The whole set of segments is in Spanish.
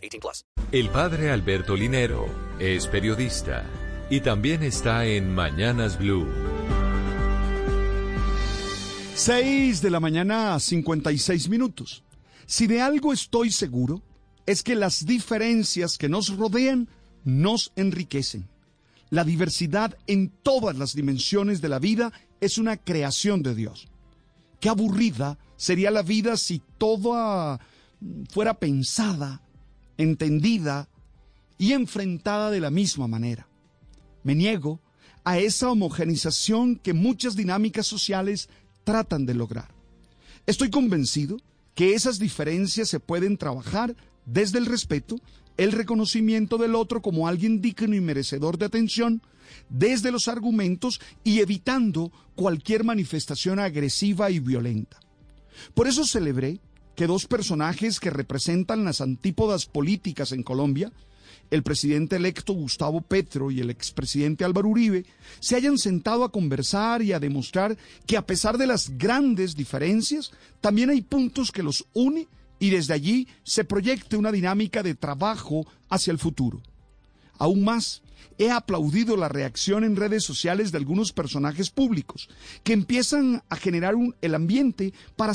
18 plus. El padre Alberto Linero es periodista y también está en Mañanas Blue. 6 de la mañana, 56 minutos. Si de algo estoy seguro, es que las diferencias que nos rodean nos enriquecen. La diversidad en todas las dimensiones de la vida es una creación de Dios. Qué aburrida sería la vida si toda fuera pensada, entendida y enfrentada de la misma manera. Me niego a esa homogenización que muchas dinámicas sociales tratan de lograr. Estoy convencido que esas diferencias se pueden trabajar desde el respeto el reconocimiento del otro como alguien digno y merecedor de atención desde los argumentos y evitando cualquier manifestación agresiva y violenta. Por eso celebré que dos personajes que representan las antípodas políticas en Colombia, el presidente electo Gustavo Petro y el expresidente Álvaro Uribe, se hayan sentado a conversar y a demostrar que a pesar de las grandes diferencias, también hay puntos que los une y desde allí se proyecte una dinámica de trabajo hacia el futuro. Aún más, he aplaudido la reacción en redes sociales de algunos personajes públicos que empiezan a generar el ambiente para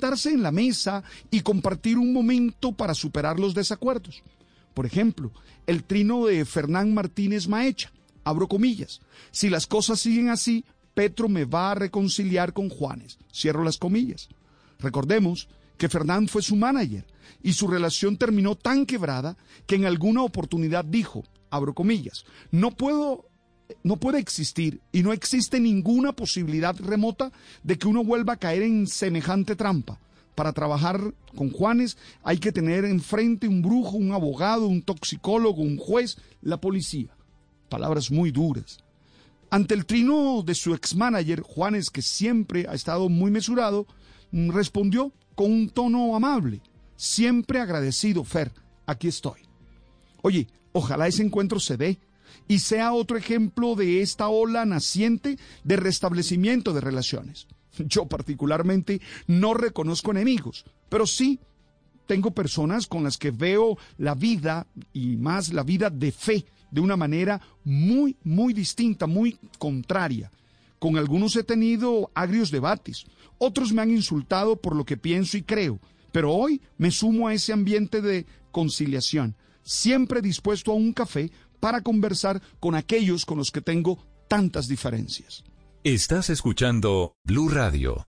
Sentarse en la mesa y compartir un momento para superar los desacuerdos. Por ejemplo, el trino de Fernán Martínez Maecha. Abro comillas. Si las cosas siguen así, Petro me va a reconciliar con Juanes. Cierro las comillas. Recordemos que Fernán fue su manager y su relación terminó tan quebrada que en alguna oportunidad dijo, abro comillas, no puedo no puede existir y no existe ninguna posibilidad remota de que uno vuelva a caer en semejante trampa. Para trabajar con Juanes hay que tener enfrente un brujo, un abogado, un toxicólogo, un juez, la policía. Palabras muy duras. Ante el trino de su ex-manager, Juanes, que siempre ha estado muy mesurado, mm, respondió con un tono amable. Siempre agradecido, Fer, aquí estoy. Oye, ojalá ese encuentro se dé y sea otro ejemplo de esta ola naciente de restablecimiento de relaciones. Yo particularmente no reconozco enemigos, pero sí tengo personas con las que veo la vida y más la vida de fe de una manera muy, muy distinta, muy contraria. Con algunos he tenido agrios debates, otros me han insultado por lo que pienso y creo, pero hoy me sumo a ese ambiente de conciliación, siempre dispuesto a un café para conversar con aquellos con los que tengo tantas diferencias. Estás escuchando Blue Radio.